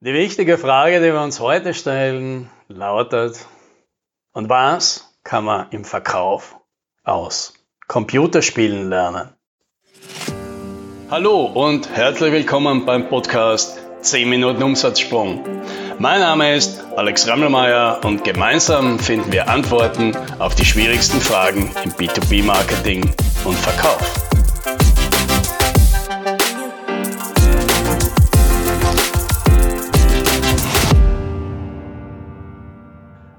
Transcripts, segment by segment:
Die wichtige Frage, die wir uns heute stellen, lautet, und was kann man im Verkauf aus Computerspielen lernen? Hallo und herzlich willkommen beim Podcast 10 Minuten Umsatzsprung. Mein Name ist Alex Rammelmeier und gemeinsam finden wir Antworten auf die schwierigsten Fragen im B2B-Marketing und Verkauf.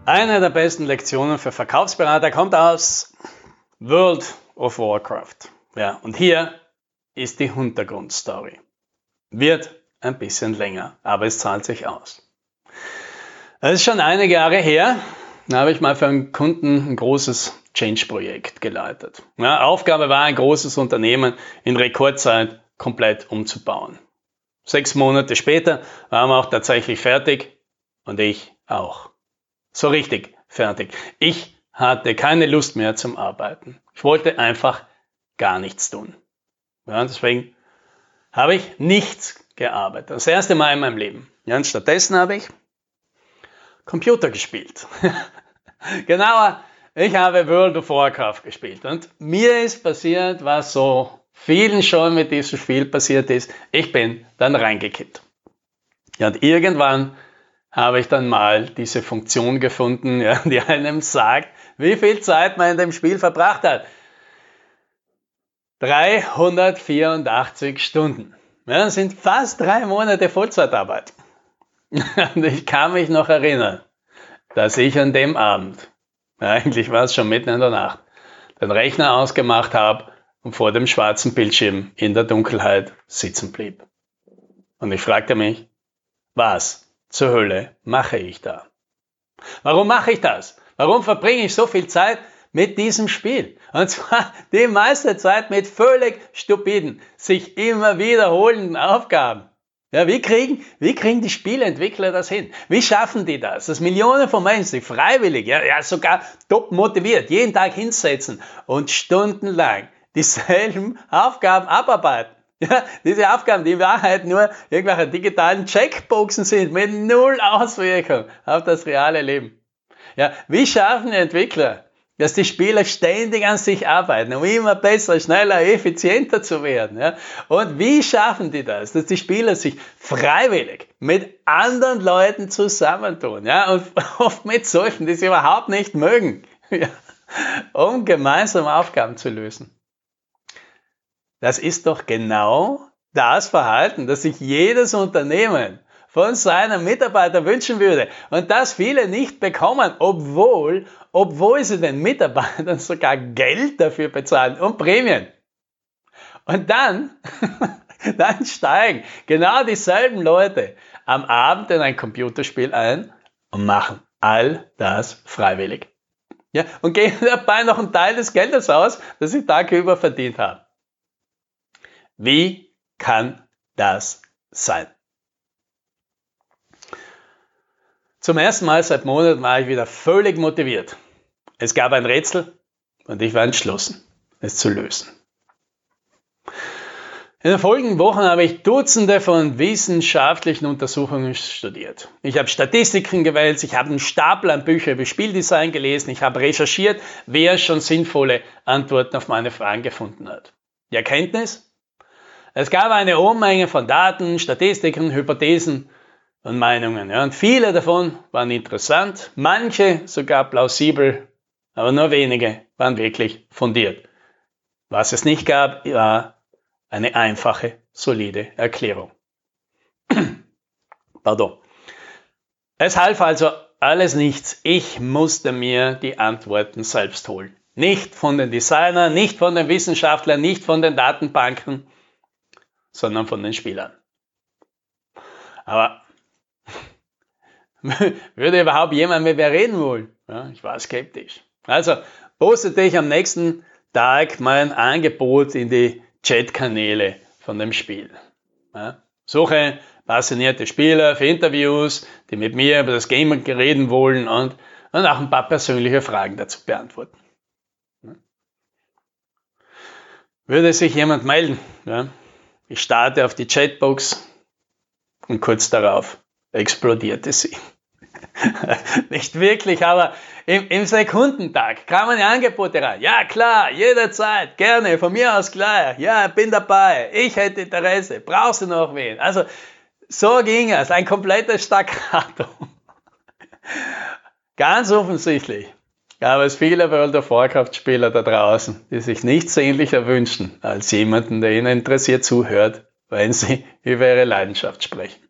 Eine der besten Lektionen für Verkaufsberater kommt aus World of Warcraft. Ja, und hier ist die Hintergrundstory. Wird ein bisschen länger, aber es zahlt sich aus. Es ist schon einige Jahre her, da habe ich mal für einen Kunden ein großes Change-Projekt geleitet. Ja, Aufgabe war, ein großes Unternehmen in Rekordzeit komplett umzubauen. Sechs Monate später waren wir auch tatsächlich fertig und ich auch. So richtig fertig. Ich hatte keine Lust mehr zum Arbeiten. Ich wollte einfach gar nichts tun. Ja, deswegen habe ich nichts gearbeitet. Das erste Mal in meinem Leben. Ja, und stattdessen habe ich Computer gespielt. Genauer, ich habe World of Warcraft gespielt. Und mir ist passiert, was so vielen schon mit diesem Spiel passiert ist. Ich bin dann reingekippt. Ja, und irgendwann habe ich dann mal diese Funktion gefunden, ja, die einem sagt, wie viel Zeit man in dem Spiel verbracht hat. 384 Stunden. Ja, das sind fast drei Monate Vollzeitarbeit. Und ich kann mich noch erinnern, dass ich an dem Abend, eigentlich war es schon mitten in der Nacht, den Rechner ausgemacht habe und vor dem schwarzen Bildschirm in der Dunkelheit sitzen blieb. Und ich fragte mich, was zur Hölle mache ich da? Warum mache ich das? Warum verbringe ich so viel Zeit mit diesem Spiel? Und zwar die meiste Zeit mit völlig stupiden, sich immer wiederholenden Aufgaben. Ja, wie kriegen, wie kriegen die Spieleentwickler das hin? Wie schaffen die das? Dass Millionen von Menschen sich freiwillig, ja, ja sogar top motiviert, jeden Tag hinsetzen und stundenlang dieselben Aufgaben abarbeiten. Ja, diese Aufgaben, die in Wahrheit nur irgendwelche digitalen Checkboxen sind, mit null Auswirkung auf das reale Leben. Ja, wie schaffen die Entwickler, dass die Spieler ständig an sich arbeiten, um immer besser, schneller, effizienter zu werden. Ja? Und wie schaffen die das, dass die Spieler sich freiwillig mit anderen Leuten zusammentun, ja? und oft mit solchen, die sie überhaupt nicht mögen, ja? um gemeinsam Aufgaben zu lösen. Das ist doch genau das Verhalten, das sich jedes Unternehmen von seinen Mitarbeitern wünschen würde. Und das viele nicht bekommen, obwohl, obwohl sie den Mitarbeitern sogar Geld dafür bezahlen und Prämien. Und dann, dann steigen genau dieselben Leute am Abend in ein Computerspiel ein und machen all das freiwillig. Ja, und geben dabei noch einen Teil des Geldes aus, das sie tagüber verdient haben. Wie kann das sein? Zum ersten Mal seit Monaten war ich wieder völlig motiviert. Es gab ein Rätsel und ich war entschlossen, es zu lösen. In den folgenden Wochen habe ich Dutzende von wissenschaftlichen Untersuchungen studiert. Ich habe Statistiken gewählt, ich habe einen Stapel an Büchern über Spieldesign gelesen, ich habe recherchiert, wer schon sinnvolle Antworten auf meine Fragen gefunden hat. Die Erkenntnis? Es gab eine Unmenge von Daten, Statistiken, Hypothesen und Meinungen. Ja, und viele davon waren interessant, manche sogar plausibel, aber nur wenige waren wirklich fundiert. Was es nicht gab, war eine einfache, solide Erklärung. Pardon. Es half also alles nichts. Ich musste mir die Antworten selbst holen. Nicht von den Designern, nicht von den Wissenschaftlern, nicht von den Datenbanken sondern von den Spielern. Aber würde überhaupt jemand mit mir reden wollen? Ja, ich war skeptisch. Also postete ich am nächsten Tag mein Angebot in die Chatkanäle von dem Spiel. Ja, suche passionierte Spieler für Interviews, die mit mir über das Game reden wollen und, und auch ein paar persönliche Fragen dazu beantworten. Würde sich jemand melden? Ja? Ich starte auf die Chatbox und kurz darauf explodierte sie. Nicht wirklich, aber im, im Sekundentag kamen die Angebote rein. Ja, klar, jederzeit, gerne, von mir aus gleich. Ja, bin dabei, ich hätte Interesse, brauchst du noch wen? Also, so ging es, ein komplettes Staccato. Ganz offensichtlich gab es viele World of Warcraft-Spieler da draußen, die sich nichts sehnlicher wünschen, als jemanden, der ihnen interessiert zuhört, wenn sie über ihre Leidenschaft sprechen.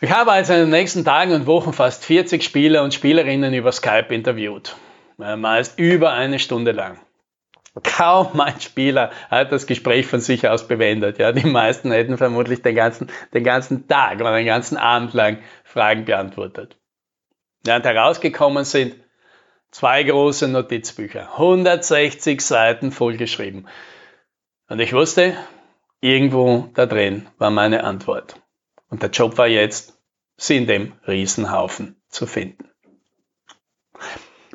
Ich habe also in den nächsten Tagen und Wochen fast 40 Spieler und Spielerinnen über Skype interviewt. Meist über eine Stunde lang. Kaum ein Spieler hat das Gespräch von sich aus beendet. Ja, die meisten hätten vermutlich den ganzen, den ganzen Tag oder den ganzen Abend lang Fragen beantwortet. Ja, und herausgekommen sind zwei große Notizbücher, 160 Seiten vollgeschrieben. Und ich wusste, irgendwo da drin war meine Antwort. Und der Job war jetzt, sie in dem Riesenhaufen zu finden.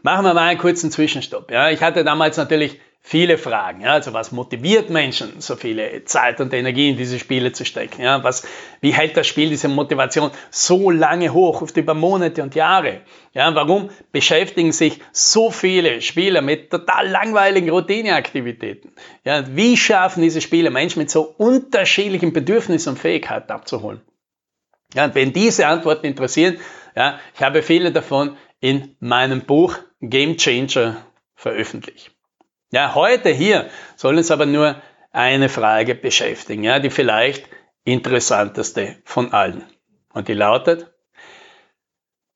Machen wir mal einen kurzen Zwischenstopp. Ja, ich hatte damals natürlich viele Fragen. Ja, also was motiviert Menschen, so viele Zeit und Energie in diese Spiele zu stecken? Ja, was, wie hält das Spiel diese Motivation so lange hoch, oft über Monate und Jahre? Ja, warum beschäftigen sich so viele Spieler mit total langweiligen Routineaktivitäten? Ja, wie schaffen diese Spieler Menschen mit so unterschiedlichen Bedürfnissen und Fähigkeiten abzuholen? Ja, und wenn diese Antworten interessieren, ja, ich habe viele davon in meinem Buch Game Changer veröffentlicht. Ja, heute hier soll uns aber nur eine Frage beschäftigen, ja, die vielleicht interessanteste von allen. Und die lautet,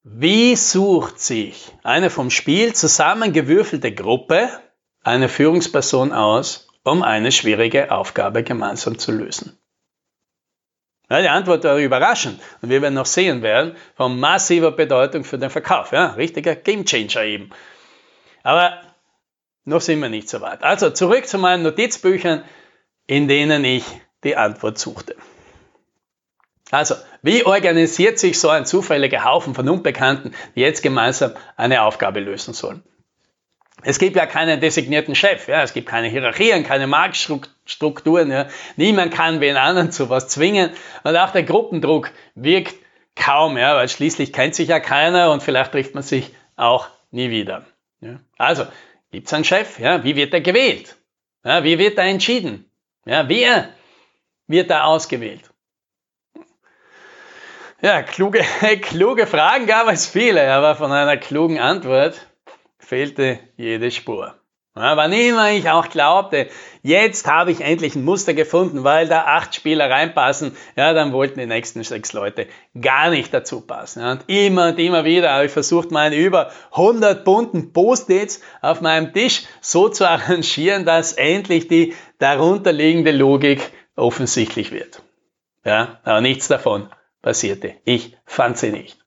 wie sucht sich eine vom Spiel zusammengewürfelte Gruppe eine Führungsperson aus, um eine schwierige Aufgabe gemeinsam zu lösen? Ja, die Antwort war überraschend und wir werden noch sehen werden, von massiver Bedeutung für den Verkauf. Ja, richtiger Gamechanger eben. Aber noch sind wir nicht so weit. Also zurück zu meinen Notizbüchern, in denen ich die Antwort suchte. Also, wie organisiert sich so ein zufälliger Haufen von Unbekannten, die jetzt gemeinsam eine Aufgabe lösen sollen? Es gibt ja keinen designierten Chef, ja, es gibt keine Hierarchien, keine Marktstrukturen, ja. niemand kann wen anderen zu was zwingen und auch der Gruppendruck wirkt kaum, ja, weil schließlich kennt sich ja keiner und vielleicht trifft man sich auch nie wieder. Ja. Also, gibt es einen Chef, ja, wie wird er gewählt? Ja, wie wird er entschieden? Ja, wer wird da ausgewählt? Ja, kluge, kluge Fragen gab es viele, aber von einer klugen Antwort fehlte jede Spur. Wann immer ich auch glaubte, jetzt habe ich endlich ein Muster gefunden, weil da acht Spieler reinpassen, ja, dann wollten die nächsten sechs Leute gar nicht dazu passen. Und immer und immer wieder habe ich versucht, meine über 100 bunten Post-its auf meinem Tisch so zu arrangieren, dass endlich die darunterliegende Logik offensichtlich wird. Ja, aber nichts davon passierte. Ich fand sie nicht.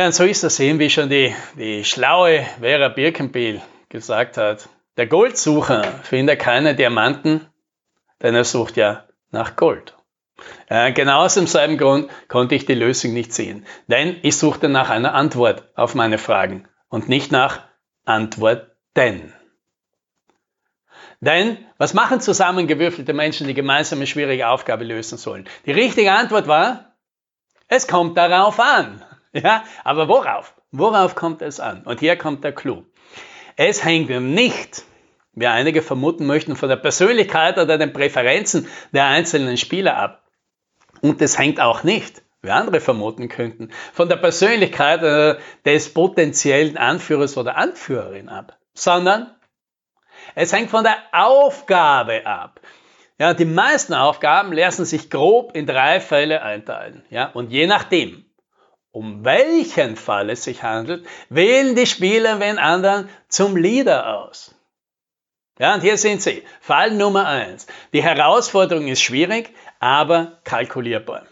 Ja, und so ist das eben, wie schon die, die schlaue Vera Birkenbiel gesagt hat. Der Goldsucher findet keine Diamanten, denn er sucht ja nach Gold. Äh, genau aus demselben Grund konnte ich die Lösung nicht sehen, denn ich suchte nach einer Antwort auf meine Fragen und nicht nach Antworten. Denn was machen zusammengewürfelte Menschen, die gemeinsam eine schwierige Aufgabe lösen sollen? Die richtige Antwort war, es kommt darauf an. Ja, aber worauf? Worauf kommt es an? Und hier kommt der Clou. Es hängt nicht, wie einige vermuten möchten, von der Persönlichkeit oder den Präferenzen der einzelnen Spieler ab. Und es hängt auch nicht, wie andere vermuten könnten, von der Persönlichkeit des potenziellen Anführers oder Anführerin ab, sondern es hängt von der Aufgabe ab. Ja, die meisten Aufgaben lassen sich grob in drei Fälle einteilen. Ja, und je nachdem, um welchen Fall es sich handelt, wählen die Spieler wen anderen zum Leader aus. Ja, und hier sind sie. Fall Nummer eins. Die Herausforderung ist schwierig, aber kalkulierbar.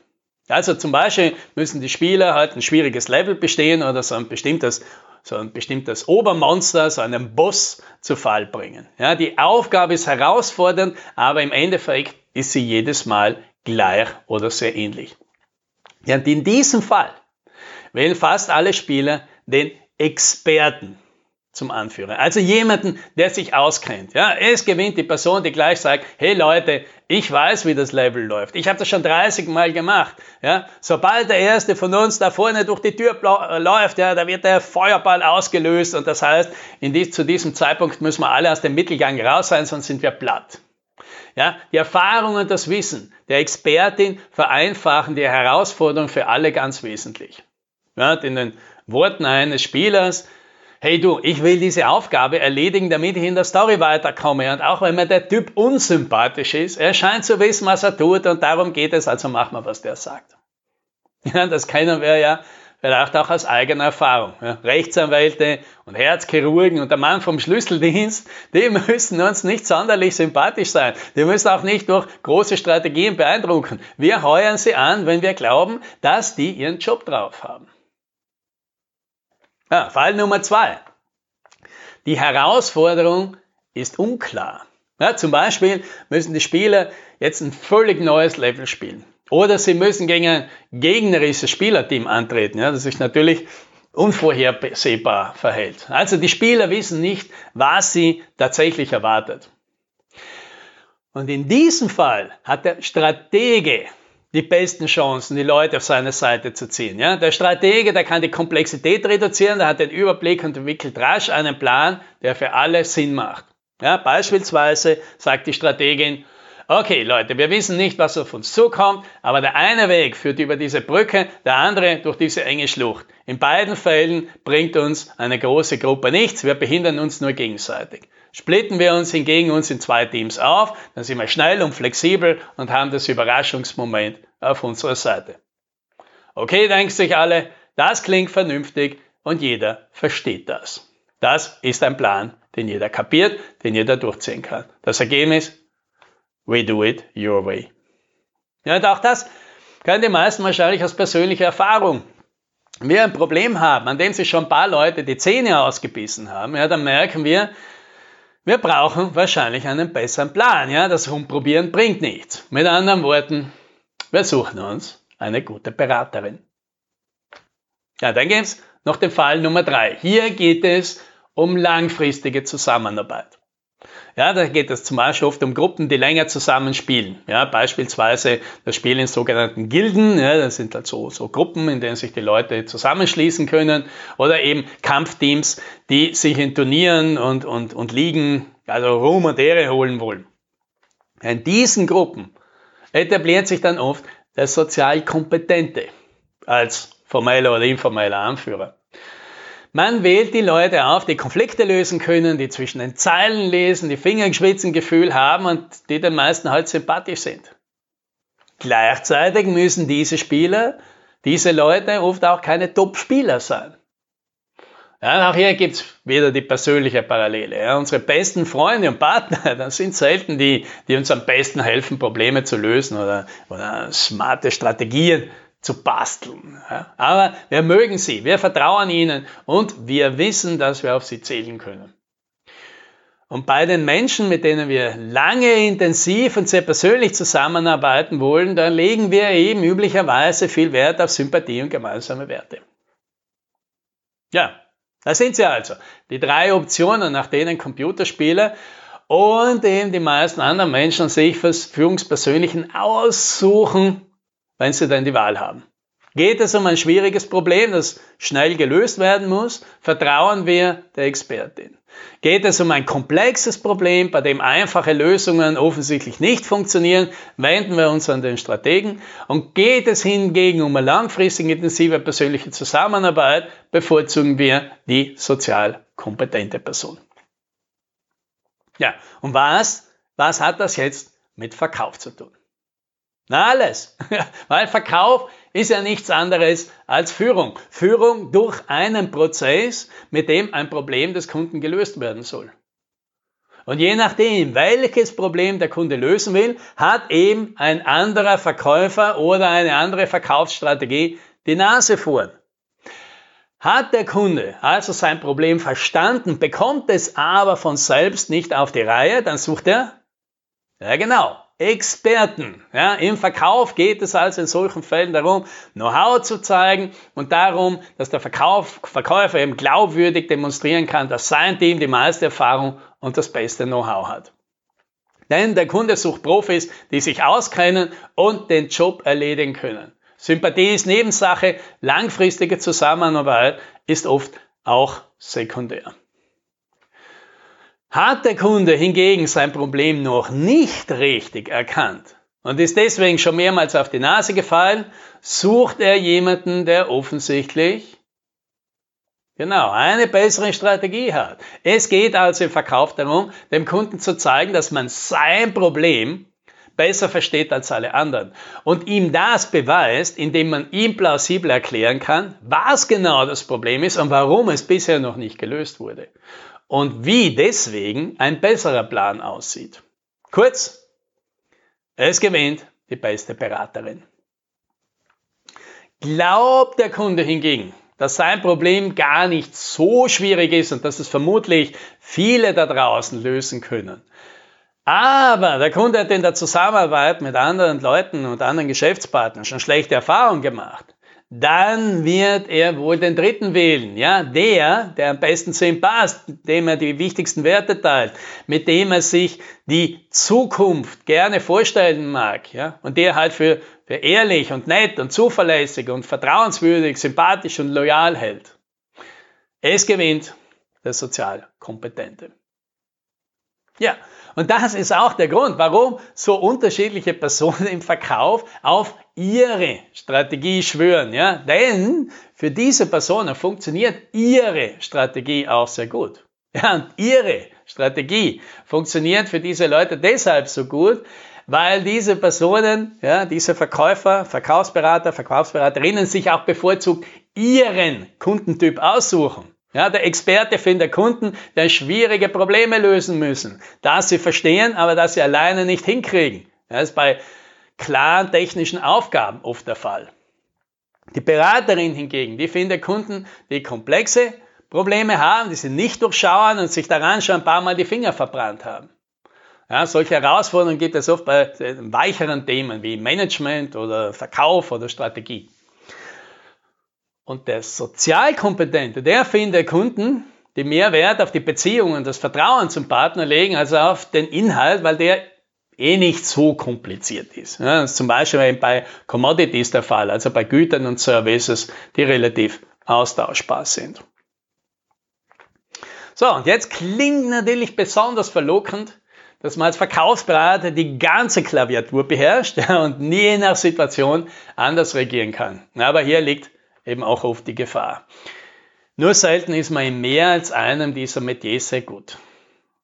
Also zum Beispiel müssen die Spieler halt ein schwieriges Level bestehen oder so ein bestimmtes, so ein bestimmtes Obermonster, so einen Boss zu Fall bringen. Ja, die Aufgabe ist herausfordernd, aber im Endeffekt ist sie jedes Mal gleich oder sehr ähnlich. Ja, und in diesem Fall wählen fast alle Spieler den Experten zum Anführer. Also jemanden, der sich auskennt. Ja, es gewinnt die Person, die gleich sagt, hey Leute, ich weiß, wie das Level läuft. Ich habe das schon 30 Mal gemacht. Ja, sobald der erste von uns da vorne durch die Tür äh, läuft, ja, da wird der Feuerball ausgelöst und das heißt, die, zu diesem Zeitpunkt müssen wir alle aus dem Mittelgang raus sein, sonst sind wir platt. Ja, die Erfahrung und das Wissen der Expertin vereinfachen die Herausforderung für alle ganz wesentlich. Ja, in den Worten eines Spielers, hey du, ich will diese Aufgabe erledigen, damit ich in der Story weiterkomme. Und auch wenn mir der Typ unsympathisch ist, er scheint zu wissen, was er tut und darum geht es, also machen wir, was der sagt. Ja, das kennen wir ja vielleicht auch aus eigener Erfahrung. Ja, Rechtsanwälte und Herzchirurgen und der Mann vom Schlüsseldienst, die müssen uns nicht sonderlich sympathisch sein. Die müssen auch nicht durch große Strategien beeindrucken. Wir heuern sie an, wenn wir glauben, dass die ihren Job drauf haben. Ja, Fall Nummer zwei. Die Herausforderung ist unklar. Ja, zum Beispiel müssen die Spieler jetzt ein völlig neues Level spielen. Oder sie müssen gegen ein gegnerisches Spielerteam antreten, ja, das sich natürlich unvorhersehbar verhält. Also die Spieler wissen nicht, was sie tatsächlich erwartet. Und in diesem Fall hat der Stratege die besten Chancen, die Leute auf seine Seite zu ziehen. Ja? Der Stratege, der kann die Komplexität reduzieren, der hat den Überblick und entwickelt rasch einen Plan, der für alle Sinn macht. Ja, beispielsweise sagt die Strategin, okay Leute, wir wissen nicht, was auf uns zukommt, aber der eine Weg führt über diese Brücke, der andere durch diese enge Schlucht. In beiden Fällen bringt uns eine große Gruppe nichts, wir behindern uns nur gegenseitig. Splitten wir uns hingegen uns in zwei Teams auf, dann sind wir schnell und flexibel und haben das Überraschungsmoment auf unserer Seite. Okay, denken sich alle, das klingt vernünftig und jeder versteht das. Das ist ein Plan, den jeder kapiert, den jeder durchziehen kann. Das Ergebnis, we do it your way. Ja, und auch das können die meisten wahrscheinlich aus persönlicher Erfahrung. Wenn wir ein Problem haben, an dem sich schon ein paar Leute die Zähne ausgebissen haben, ja, dann merken wir, wir brauchen wahrscheinlich einen besseren Plan. Ja? Das Rumprobieren bringt nichts. Mit anderen Worten, wir suchen uns eine gute Beraterin. Ja, dann gibt es noch den Fall Nummer drei. Hier geht es um langfristige Zusammenarbeit. Ja, da geht es zum Beispiel oft um Gruppen, die länger zusammen spielen. Ja, beispielsweise das Spiel in sogenannten Gilden. Ja, das sind halt so, so Gruppen, in denen sich die Leute zusammenschließen können. Oder eben Kampfteams, die sich in Turnieren und, und, und Ligen, also Ruhm und Ehre holen wollen. In diesen Gruppen etabliert sich dann oft der sozial Kompetente als formeller oder informeller Anführer. Man wählt die Leute auf, die Konflikte lösen können, die zwischen den Zeilen lesen, die Fingerspitzengefühl haben und die den meisten halt sympathisch sind. Gleichzeitig müssen diese Spieler, diese Leute oft auch keine Top-Spieler sein. Ja, auch hier gibt's wieder die persönliche Parallele. Ja, unsere besten Freunde und Partner, das sind selten die, die uns am besten helfen, Probleme zu lösen oder, oder smarte Strategien zu basteln. Aber wir mögen sie, wir vertrauen ihnen und wir wissen, dass wir auf sie zählen können. Und bei den Menschen, mit denen wir lange intensiv und sehr persönlich zusammenarbeiten wollen, da legen wir eben üblicherweise viel Wert auf Sympathie und gemeinsame Werte. Ja, da sind sie also. Die drei Optionen, nach denen Computerspiele und eben die meisten anderen Menschen sich Führungspersönlichen aussuchen, wenn Sie denn die Wahl haben. Geht es um ein schwieriges Problem, das schnell gelöst werden muss, vertrauen wir der Expertin. Geht es um ein komplexes Problem, bei dem einfache Lösungen offensichtlich nicht funktionieren, wenden wir uns an den Strategen. Und geht es hingegen um eine langfristige intensive persönliche Zusammenarbeit, bevorzugen wir die sozial kompetente Person. Ja, und was, was hat das jetzt mit Verkauf zu tun? Na alles, weil Verkauf ist ja nichts anderes als Führung. Führung durch einen Prozess, mit dem ein Problem des Kunden gelöst werden soll. Und je nachdem, welches Problem der Kunde lösen will, hat eben ein anderer Verkäufer oder eine andere Verkaufsstrategie die Nase vorn. Hat der Kunde also sein Problem verstanden, bekommt es aber von selbst nicht auf die Reihe, dann sucht er, ja genau, Experten. Ja, Im Verkauf geht es also in solchen Fällen darum, Know-how zu zeigen und darum, dass der Verkauf, Verkäufer eben glaubwürdig demonstrieren kann, dass sein Team die meiste Erfahrung und das beste Know-how hat. Denn der Kunde sucht Profis, die sich auskennen und den Job erledigen können. Sympathie ist Nebensache, langfristige Zusammenarbeit ist oft auch sekundär. Hat der Kunde hingegen sein Problem noch nicht richtig erkannt und ist deswegen schon mehrmals auf die Nase gefallen, sucht er jemanden, der offensichtlich genau eine bessere Strategie hat. Es geht also im Verkauf darum, dem Kunden zu zeigen, dass man sein Problem besser versteht als alle anderen und ihm das beweist, indem man ihm plausibel erklären kann, was genau das Problem ist und warum es bisher noch nicht gelöst wurde und wie deswegen ein besserer Plan aussieht. Kurz, es gewinnt die beste Beraterin. Glaubt der Kunde hingegen, dass sein Problem gar nicht so schwierig ist und dass es vermutlich viele da draußen lösen können. Aber der Kunde hat in der Zusammenarbeit mit anderen Leuten und anderen Geschäftspartnern schon schlechte Erfahrungen gemacht dann wird er wohl den dritten wählen. Ja, der, der am besten zu ihm passt, dem er die wichtigsten Werte teilt, mit dem er sich die Zukunft gerne vorstellen mag. Ja, und der halt für, für ehrlich und nett und zuverlässig und vertrauenswürdig, sympathisch und loyal hält. Es gewinnt der sozial Kompetente. Ja, und das ist auch der Grund, warum so unterschiedliche Personen im Verkauf auf ihre Strategie schwören. Ja? Denn für diese Personen funktioniert ihre Strategie auch sehr gut. Ja, und ihre Strategie funktioniert für diese Leute deshalb so gut, weil diese Personen, ja, diese Verkäufer, Verkaufsberater, Verkaufsberaterinnen sich auch bevorzugt ihren Kundentyp aussuchen. Ja, der Experte findet Kunden, die schwierige Probleme lösen müssen, das sie verstehen, aber das sie alleine nicht hinkriegen. Das ist bei klaren technischen Aufgaben oft der Fall. Die Beraterin hingegen, die findet Kunden, die komplexe Probleme haben, die sie nicht durchschauen und sich daran schon ein paar Mal die Finger verbrannt haben. Ja, solche Herausforderungen gibt es oft bei weicheren Themen wie Management oder Verkauf oder Strategie. Und der Sozialkompetente, der findet Kunden, die mehr Wert auf die Beziehung und das Vertrauen zum Partner legen, als auf den Inhalt, weil der eh nicht so kompliziert ist. Ja, das ist zum Beispiel bei Commodities der Fall, also bei Gütern und Services, die relativ austauschbar sind. So, und jetzt klingt natürlich besonders verlockend, dass man als Verkaufsberater die ganze Klaviatur beherrscht und nie nach Situation anders regieren kann. Aber hier liegt eben auch oft die Gefahr. Nur selten ist man in mehr als einem dieser Metiers sehr gut.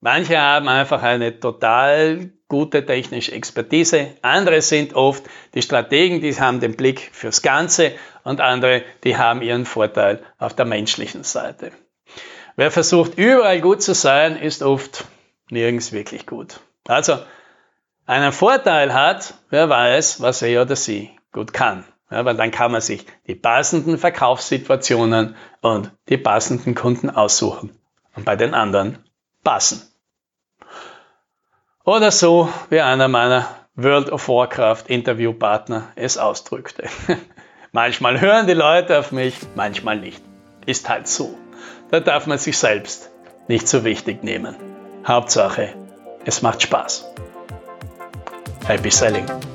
Manche haben einfach eine total gute technische Expertise, andere sind oft die Strategen, die haben den Blick fürs Ganze und andere, die haben ihren Vorteil auf der menschlichen Seite. Wer versucht überall gut zu sein, ist oft nirgends wirklich gut. Also, einen Vorteil hat, wer weiß, was er oder sie gut kann. Ja, weil dann kann man sich die passenden Verkaufssituationen und die passenden Kunden aussuchen und bei den anderen passen. Oder so wie einer meiner World of Warcraft Interviewpartner es ausdrückte. manchmal hören die Leute auf mich, manchmal nicht. Ist halt so. Da darf man sich selbst nicht so wichtig nehmen. Hauptsache, es macht Spaß. Happy Selling!